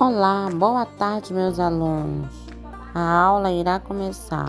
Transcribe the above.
Olá, boa tarde, meus alunos. A aula irá começar.